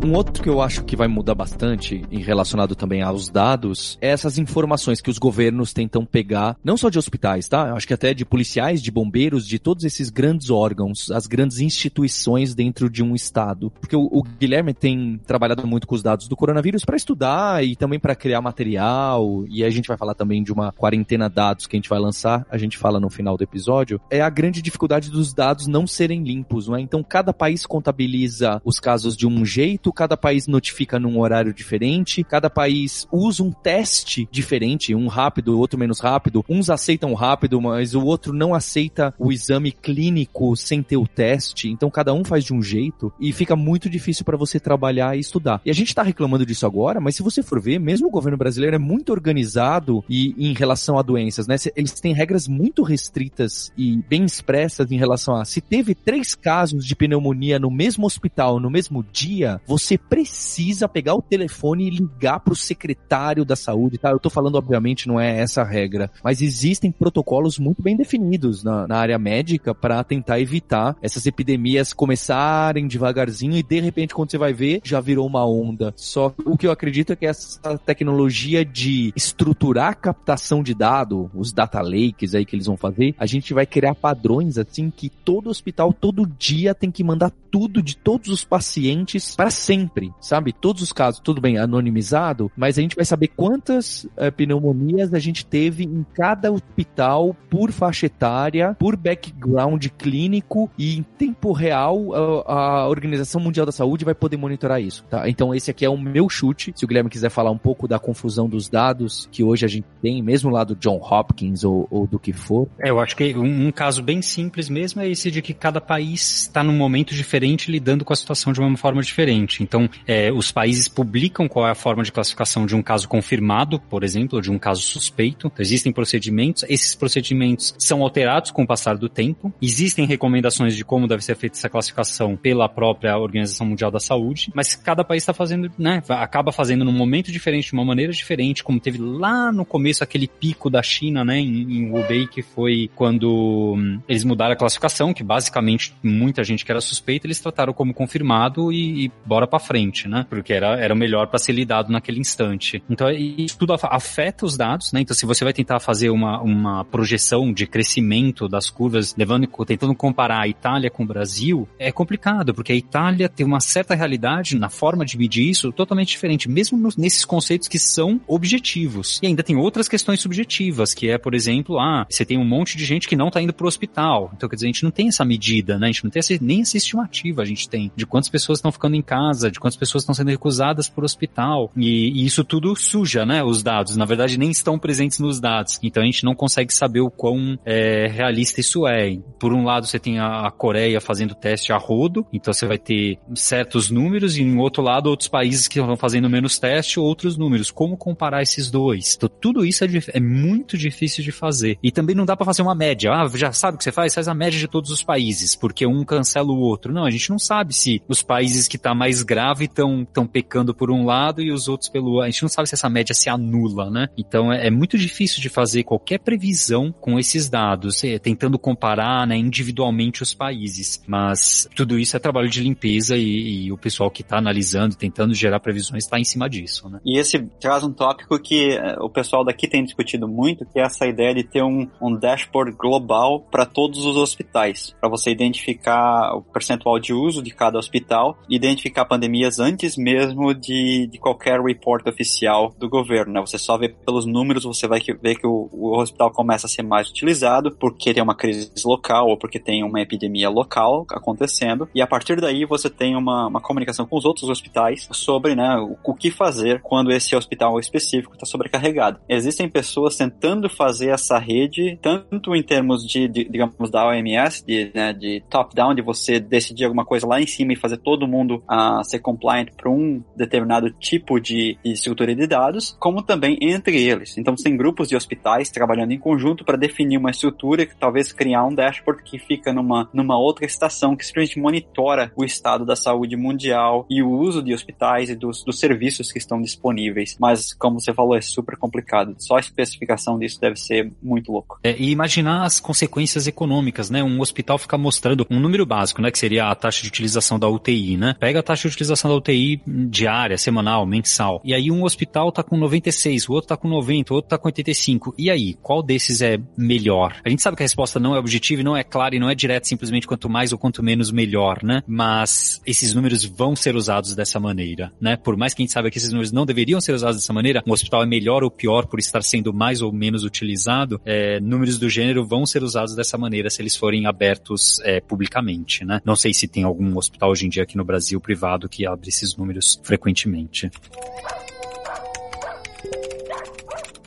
Um outro que eu acho que vai mudar bastante, em relacionado também aos dados, é essas informações que os governos tentam pegar, não só de hospitais, tá? Eu acho que até de policiais, de bombeiros, de todos esses grandes órgãos, as grandes instituições dentro de um estado. Porque o, o Guilherme tem trabalhado muito com os dados do coronavírus para estudar e também para criar material, e a gente vai falar também de uma quarentena dados que a gente vai lançar, a gente fala no final do episódio, é a grande dificuldade dos dados não serem limpos, não é? Então cada país contabiliza os casos de um jeito, cada país notifica num horário diferente, cada país usa um teste diferente, um rápido, outro menos rápido. Uns aceitam rápido, mas o outro não aceita o exame clínico sem ter o teste. Então cada um faz de um jeito e fica muito difícil para você trabalhar e estudar. E a gente tá reclamando disso agora, mas se você for ver, mesmo o governo brasileiro é muito organizado e em relação a doenças, né? Eles têm regras muito restritas e bem expressas em relação a se teve três casos de pneumonia no mesmo hospital no mesmo dia, você precisa pegar o telefone e ligar pro secretário da saúde, tá? Eu tô falando, obviamente, não é essa a regra, mas existem protocolos muito bem definidos na, na área médica para tentar evitar essas epidemias começarem devagarzinho e de repente, quando você vai ver, já virou uma onda. Só o que eu acredito é que essa tecnologia de estruturar a captação de dado, os data lakes aí que eles vão fazer, a gente vai criar padrões assim que todo hospital todo dia tem que mandar tudo de todos os pacientes para sempre, sabe? Todos os casos, tudo bem, anonimizado, mas a gente vai saber quantas é, pneumonias a gente teve em cada hospital por faixa etária, por background clínico e em tempo real a, a Organização Mundial da Saúde vai poder monitorar isso, tá? Então esse aqui é o meu chute. Se o Guilherme quiser falar um pouco da confusão dos dados que hoje a gente tem, mesmo lá do John Hopkins ou, ou do que for. É, eu acho que um, um, caso bem simples mesmo é esse de que cada país está num momento diferente lidando com a situação de uma forma diferente. Então, é, os países publicam qual é a forma de classificação de um caso confirmado, por exemplo, ou de um caso suspeito. Então, existem procedimentos, esses procedimentos são alterados com o passar do tempo. Existem recomendações de como deve ser feita essa classificação pela própria Organização Mundial da Saúde, mas cada país está fazendo, né, acaba fazendo num momento diferente, de uma maneira diferente, como teve lá no começo aquele pico da China, né, em, em Hubei, que foi quando hum, eles mudaram a classificação, que basicamente muita gente que era suspeita, eles trataram como confirmado e, e bora para frente, né, porque era, era o melhor para ser lidado naquele instante. Então, isso tudo afeta os dados, né, então se você vai tentar fazer uma, uma projeção de crescimento das curvas, levando, tentando comparar a Itália com o Brasil, é complicado, porque a Itália tem uma certa realidade na forma de medir isso totalmente diferente, mesmo nos, nesses conceitos que são objetivos. E ainda tem outras questões subjetivas, que é, por exemplo, ah, você tem um monte de gente que não tá indo pro hospital. Então, quer dizer, a gente não tem essa medida, né? A gente não tem essa, nem essa estimativa a gente tem de quantas pessoas estão ficando em casa, de quantas pessoas estão sendo recusadas por hospital. E, e, isso tudo suja, né? Os dados. Na verdade, nem estão presentes nos dados. Então, a gente não consegue saber o quão é, realista isso é. Por um lado, você tem a, a Coreia fazendo teste a rodo, então você vai ter certos números, e em outro lado, outros países que estão fazendo menos teste, outros números. Como comparar esses dois? Então, tudo isso é, é muito difícil de fazer. E também não dá para fazer uma média. Ah, já sabe o que você faz? Faz a média de todos os países, porque um cancela o outro. Não, a gente não sabe se os países que tá mais grave estão tão pecando por um lado e os outros pelo outro. A gente não sabe se essa média se anula, né? Então é, é muito difícil de fazer qualquer previsão com esses dados, é, tentando comparar né, individualmente os países. Mas tudo isso é trabalho de limpeza e, e o pessoal que está analisando, tentando gerar previsões, está em cima disso, né? E esse traz um tópico que é, o pessoal daqui tem discutido muito, que é essa ideia de ter um, um dashboard global para todos os hospitais, para você identificar o percentual de uso de cada hospital, identificar pandemias antes mesmo de, de qualquer report oficial do governo, né? Você só vê pelos números, você vai ver que o, o hospital começa a ser mais utilizado porque tem uma crise local ou porque tem uma epidemia local acontecendo, e a partir daí você tem uma, uma comunicação com os outros hospitais sobre né, o, o que fazer quando esse hospital específico está sobrecarregado. Existem pessoas tentando fazer essa rede, tanto em termos de, de digamos, da OMS, de, né, de top-down, de você decidir alguma coisa lá em cima e fazer todo mundo ser compliant para um determinado tipo de, estrutura de dados, como também entre eles. Então, tem grupos de hospitais trabalhando em conjunto para definir uma estrutura que talvez criar um dashboard que fica numa, numa outra estação que simplesmente monitora o estado da saúde mundial e o uso de hospitais e dos, dos serviços que estão disponíveis. Mas, como você falou, é super complicado. Só a especificação disso deve ser muito louco. É, e imaginar as consequências econômicas, né? Um hospital ficar mostrando um número básico, né? Que seria a taxa de utilização da UTI, né? Pega a taxa de utilização da UTI diária, semanal, mensal. E aí um hospital tá com 96, o outro tá com 90, o outro tá com 85. E aí, qual desses é melhor? A gente sabe que a resposta não é objetiva não é clara e não é direta simplesmente quanto mais ou quanto menos melhor, né? Mas esses números vão ser usados dessa maneira, né? Por mais que a gente saiba que esses números não deveriam ser usados dessa maneira, um hospital é melhor ou pior por estar sendo mais ou menos utilizado, é, números do gênero vão ser usados dessa maneira se eles forem abertos é, publicamente, né? Não sei se tem algum hospital hoje em dia aqui no Brasil privado mercado que abre esses números frequentemente.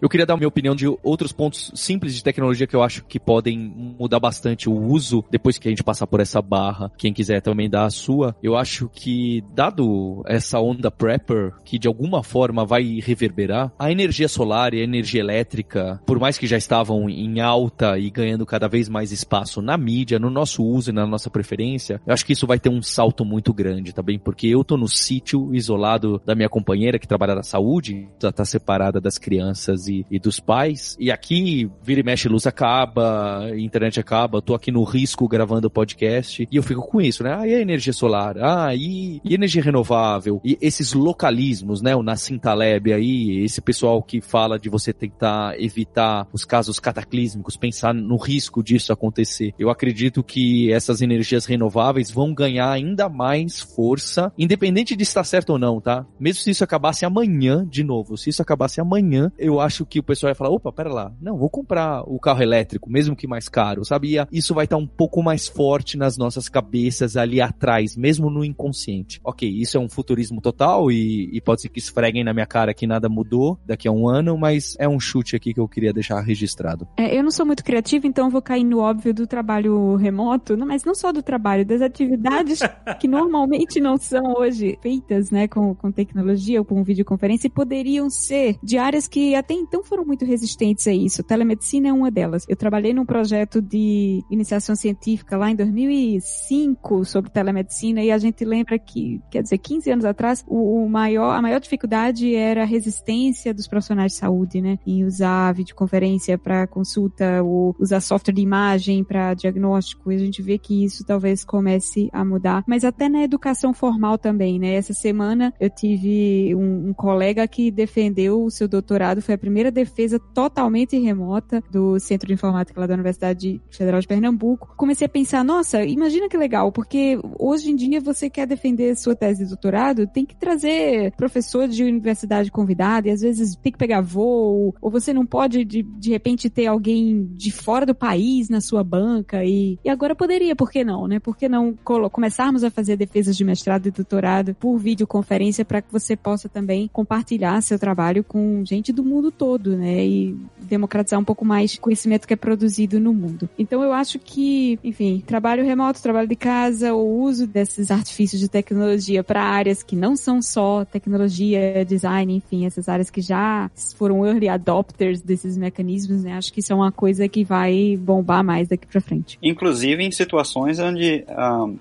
Eu queria dar minha opinião de outros pontos simples de tecnologia que eu acho que podem mudar bastante o uso depois que a gente passar por essa barra. Quem quiser também dar a sua. Eu acho que, dado essa onda prepper, que de alguma forma vai reverberar, a energia solar e a energia elétrica, por mais que já estavam em alta e ganhando cada vez mais espaço na mídia, no nosso uso e na nossa preferência, eu acho que isso vai ter um salto muito grande também, porque eu tô no sítio isolado da minha companheira que trabalha na saúde, já tá separada das crianças e, e dos pais. E aqui, vira e mexe, luz acaba, internet acaba, tô aqui no risco gravando podcast. E eu fico com isso, né? Ah, e a energia solar? Ah, e, e energia renovável? E esses localismos, né? O Nassim Taleb aí, esse pessoal que fala de você tentar evitar os casos cataclísmicos, pensar no risco disso acontecer. Eu acredito que essas energias renováveis vão ganhar ainda mais força, independente de estar certo ou não, tá? Mesmo se isso acabasse amanhã, de novo, se isso acabasse amanhã, eu acho que o pessoal vai falar, opa, pera lá, não, vou comprar o carro elétrico, mesmo que mais caro, sabe? E isso vai estar um pouco mais forte nas nossas cabeças ali atrás, mesmo no inconsciente. Ok, isso é um futurismo total e, e pode ser que esfreguem na minha cara que nada mudou daqui a um ano, mas é um chute aqui que eu queria deixar registrado. É, eu não sou muito criativa, então eu vou cair no óbvio do trabalho remoto, não, mas não só do trabalho, das atividades *laughs* que normalmente não são hoje feitas, né, com, com tecnologia ou com videoconferência e poderiam ser de áreas que até então foram muito resistentes a isso. Telemedicina é uma delas. Eu trabalhei num projeto de iniciação científica lá em 2005 sobre telemedicina e a gente lembra que, quer dizer, 15 anos atrás, o, o maior, a maior dificuldade era a resistência dos profissionais de saúde, né, em usar videoconferência para consulta ou usar software de imagem para diagnóstico. E a gente vê que isso talvez comece a mudar, mas até na educação formal também, né? Essa semana eu tive um, um colega que defendeu o seu doutorado, foi a primeira defesa totalmente remota do Centro de Informática lá da Universidade Federal de Pernambuco. Comecei a pensar, nossa, imagina que legal, porque hoje em dia você quer defender sua tese de doutorado, tem que trazer professor de universidade convidado e às vezes tem que pegar voo, ou você não pode de, de repente ter alguém de fora do país na sua banca e, e agora poderia, por que não, né? Por que não começarmos a fazer defesas de mestrado e doutorado por videoconferência para que você possa também compartilhar seu trabalho com gente do mundo todo, né? E democratizar um pouco mais o conhecimento que é produzido no mundo. Então eu acho que, enfim, trabalho remoto, trabalho de casa, o uso desses artifícios de tecnologia para áreas que não são só tecnologia, design, enfim, essas áreas que já foram early adopters desses mecanismos, né? Acho que isso é uma coisa que vai bombar mais daqui para frente. Inclusive em situações onde um,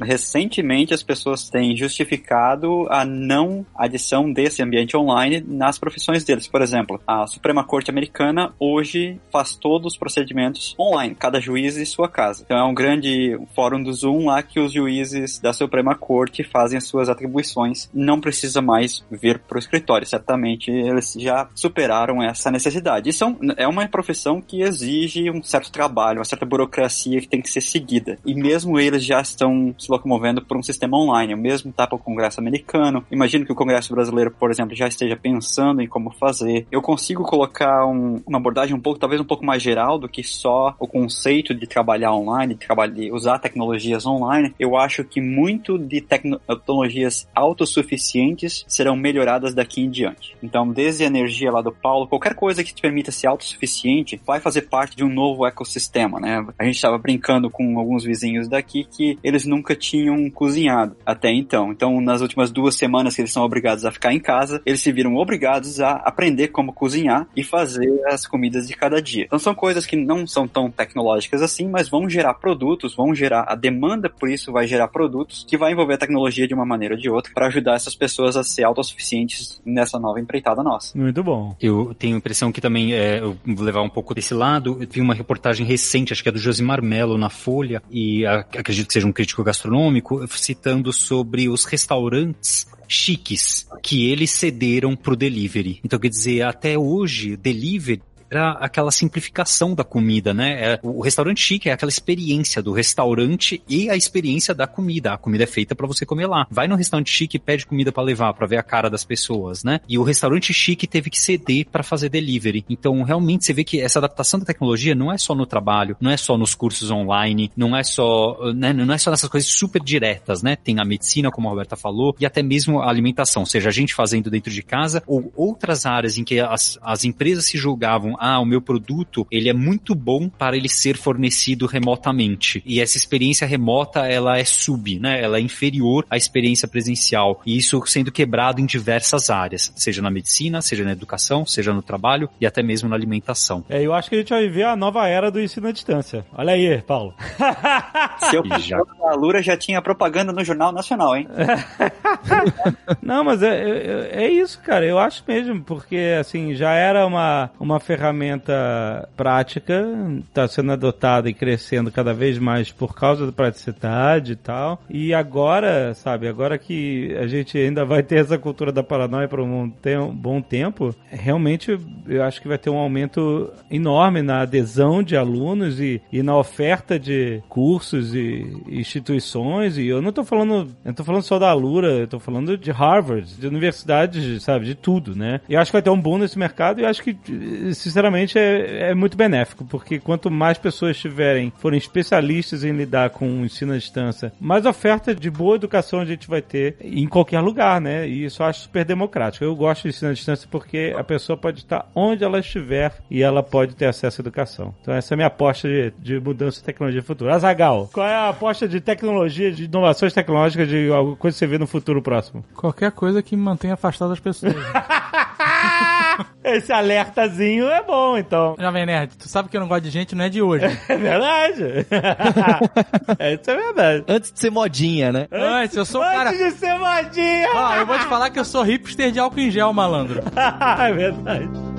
recentemente as pessoas têm justificado a não adição desse ambiente online nas profissões deles. Por exemplo, a Suprema Corte Americana hoje faz todos os procedimentos online, cada juiz em sua casa. Então é um grande fórum do Zoom lá que os juízes da Suprema Corte fazem as suas atribuições, não precisa mais vir para o escritório. Certamente eles já superaram essa necessidade. Isso é uma profissão que exige um certo trabalho, uma certa burocracia que tem que ser seguida. E mesmo eles já estão se locomovendo por um sistema online. O mesmo está para o Congresso americano. Imagino que o Congresso brasileiro, por exemplo, já esteja pensando em como fazer. Eu consigo colocar um, uma abordagem um pouco, talvez um pouco mais geral do que só o conceito de trabalhar online, de, trabalhar, de usar tecnologias online. Eu acho que muito de tecnologias autossuficientes serão melhoradas daqui em diante. Então, desde a energia lá do Paulo, qualquer coisa que te permita ser autossuficiente vai fazer parte de um novo ecossistema, né? A gente estava brincando com alguns vizinhos daqui que eles nunca tinham cozinhado até então. Então, nas últimas duas semanas que eles são obrigados a ficar em casa, eles se viram obrigados a aprender como cozinhar e fazer as comidas de cada dia. Então, são coisas que não são tão tecnológicas assim, mas vão gerar produtos, vão gerar a demanda por isso vai gerar produtos que vai envolver a tecnologia de uma maneira ou de outra para ajudar essas pessoas a ser autossuficientes nessa nova empreitada nossa. Muito bom. Eu tenho a impressão que também é, eu vou levar um pouco desse lado. Eu vi uma reportagem recente, acho que é do Josimar Mello na Folha, e a, acredito que seja um crítico gastronômico, citando sobre os restaurantes chiques que eles cederam pro delivery. Então, quer dizer, até hoje, delivery era aquela simplificação da comida, né? É, o restaurante chique é aquela experiência do restaurante e a experiência da comida. A comida é feita para você comer lá. Vai no restaurante chique e pede comida para levar, para ver a cara das pessoas, né? E o restaurante chique teve que ceder para fazer delivery. Então, realmente você vê que essa adaptação da tecnologia não é só no trabalho, não é só nos cursos online, não é só, né, não é só nessas coisas super diretas, né? Tem a medicina, como a Roberta falou, e até mesmo a alimentação, seja a gente fazendo dentro de casa ou outras áreas em que as, as empresas se julgavam, ah, o meu produto, ele é muito bom para ele ser fornecido remotamente. E essa experiência remota, ela é sub, né? Ela é inferior à experiência presencial. E isso sendo quebrado em diversas áreas, seja na medicina, seja na educação, seja no trabalho e até mesmo na alimentação. É, eu acho que a gente vai viver a nova era do ensino à distância. Olha aí, Paulo. *laughs* Se eu já... a Lura já tinha propaganda no Jornal Nacional, hein? *laughs* Não, mas é, é, é, isso, cara. Eu acho mesmo, porque assim, já era uma, uma ferramenta prática, está sendo adotada e crescendo cada vez mais por causa da praticidade e tal. E agora, sabe, agora que a gente ainda vai ter essa cultura da paranoia por um, bom tempo, realmente eu acho que vai ter um aumento enorme na adesão de alunos e, e na oferta de cursos e instituições. E eu não estou falando, eu tô falando só da Alura, eu falando de Harvard, de universidades, sabe, de tudo, né? Eu acho que vai ter um boom nesse mercado e acho que, sinceramente, é, é muito benéfico, porque quanto mais pessoas tiverem, forem especialistas em lidar com o ensino à distância, mais oferta de boa educação a gente vai ter em qualquer lugar, né? E isso eu acho super democrático. Eu gosto de ensino à distância porque a pessoa pode estar onde ela estiver e ela pode ter acesso à educação. Então essa é a minha aposta de, de mudança de tecnologia futura. Azagal, qual é a aposta de tecnologia, de inovações tecnológicas, de alguma coisa que você vê no futuro próximo? Qualquer coisa que me mantenha afastado das pessoas. *laughs* *laughs* Esse alertazinho é bom, então. Jovem Nerd, tu sabe que eu não gosto de gente, não é de hoje. *laughs* É verdade. *laughs* é, isso é verdade. Antes de ser modinha, né? Antes, eu sou um cara... Antes de ser modinha. Ó, eu vou te falar que eu sou hipster de álcool em gel, malandro. é verdade.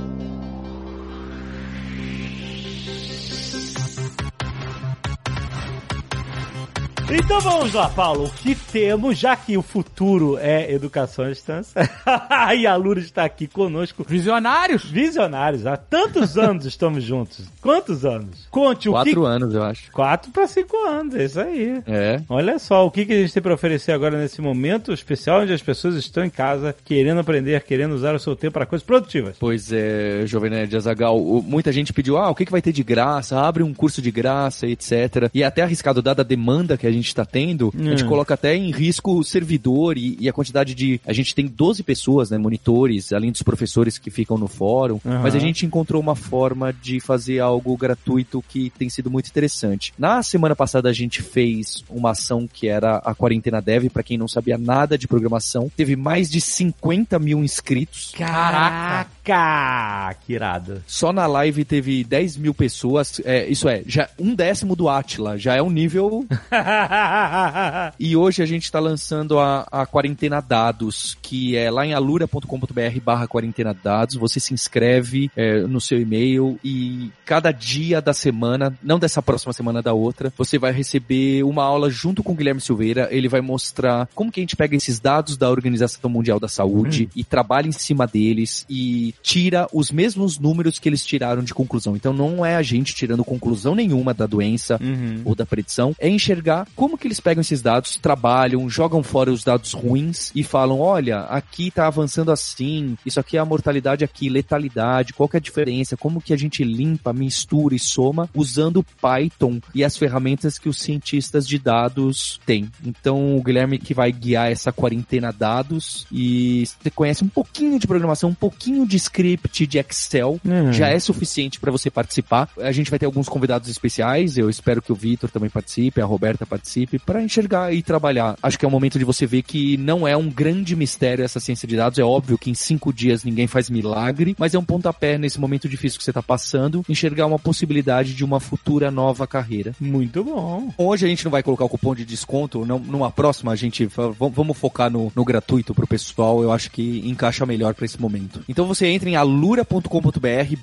Então vamos lá, Paulo. O que temos, já que o futuro é educação à distância, *laughs* e a Lura está aqui conosco. Visionários! Visionários. Há tantos anos estamos juntos. Quantos anos? Conte o Quatro que... anos, eu acho. Quatro para cinco anos, é isso aí. É. Olha só, o que, que a gente tem para oferecer agora nesse momento especial onde as pessoas estão em casa querendo aprender, querendo usar o seu tempo para coisas produtivas. Pois é, Jovem Nerd Azagal, muita gente pediu, ah, o que, que vai ter de graça? Abre um curso de graça, etc. E é até arriscado, dada a demanda que a gente está tendo, hum. a gente coloca até em risco o servidor e, e, a quantidade de... A gente tem 12 pessoas, né, monitores, além dos professores que ficam no fórum, uhum. mas a gente encontrou uma forma de fazer algo gratuito que tem sido muito interessante. Na semana passada a gente fez uma ação que era a Quarentena Dev, para quem não sabia nada de programação, teve mais de 50 mil inscritos. Caraca! Que irado. Só na live teve 10 mil pessoas, é, isso é, já um décimo do Atila, já é um nível *laughs* *laughs* e hoje a gente está lançando a, a Quarentena Dados, que é lá em alura.com.br barra quarentena dados. Você se inscreve é, no seu e-mail e cada dia da semana, não dessa próxima semana da outra, você vai receber uma aula junto com o Guilherme Silveira. Ele vai mostrar como que a gente pega esses dados da Organização Mundial da Saúde hum. e trabalha em cima deles e tira os mesmos números que eles tiraram de conclusão. Então não é a gente tirando conclusão nenhuma da doença uhum. ou da predição, é enxergar como que eles pegam esses dados, trabalham, jogam fora os dados ruins e falam, olha, aqui tá avançando assim, isso aqui é a mortalidade aqui, letalidade, qual que é a diferença, como que a gente limpa, mistura e soma usando Python e as ferramentas que os cientistas de dados têm. Então, o Guilherme que vai guiar essa quarentena dados e você conhece um pouquinho de programação, um pouquinho de script de Excel, hum. já é suficiente para você participar. A gente vai ter alguns convidados especiais, eu espero que o Vitor também participe, a Roberta participe, para enxergar e trabalhar. Acho que é o momento de você ver que não é um grande mistério essa ciência de dados. É óbvio que em cinco dias ninguém faz milagre, mas é um pontapé nesse momento difícil que você está passando, enxergar uma possibilidade de uma futura nova carreira. Muito bom. Hoje a gente não vai colocar o cupom de desconto, não, numa próxima a gente vamos focar no, no gratuito pro pessoal, eu acho que encaixa melhor para esse momento. Então você entra em alura.com.br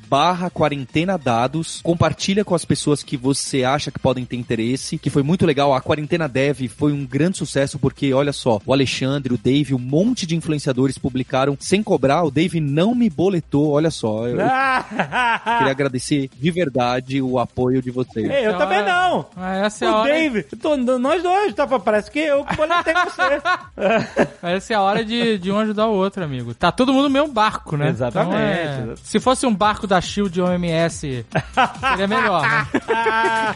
barra quarentena dados, compartilha com as pessoas que você acha que podem ter interesse, que foi muito legal a Quarentena Dev foi um grande sucesso porque, olha só, o Alexandre, o Dave, um monte de influenciadores publicaram sem cobrar. O Dave não me boletou, olha só. Eu *laughs* queria agradecer de verdade o apoio de vocês. Ei, eu também não. Ah, Essa é a O hora, Dave, tô- nós dois, tá? Parece que eu boletei *laughs* você. essa é a hora de, de um ajudar o outro, amigo. Tá todo mundo no mesmo barco, né? Exatamente. Então, é- Se fosse um barco da Shield OMS, seria melhor, né?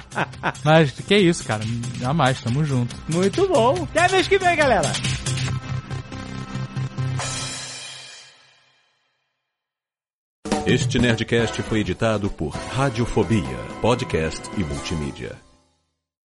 *laughs* Mas que isso, cara. Jamais, tamo junto. Muito bom. Até mês que vem, galera. Este Nerdcast foi editado por Radiofobia, podcast e multimídia.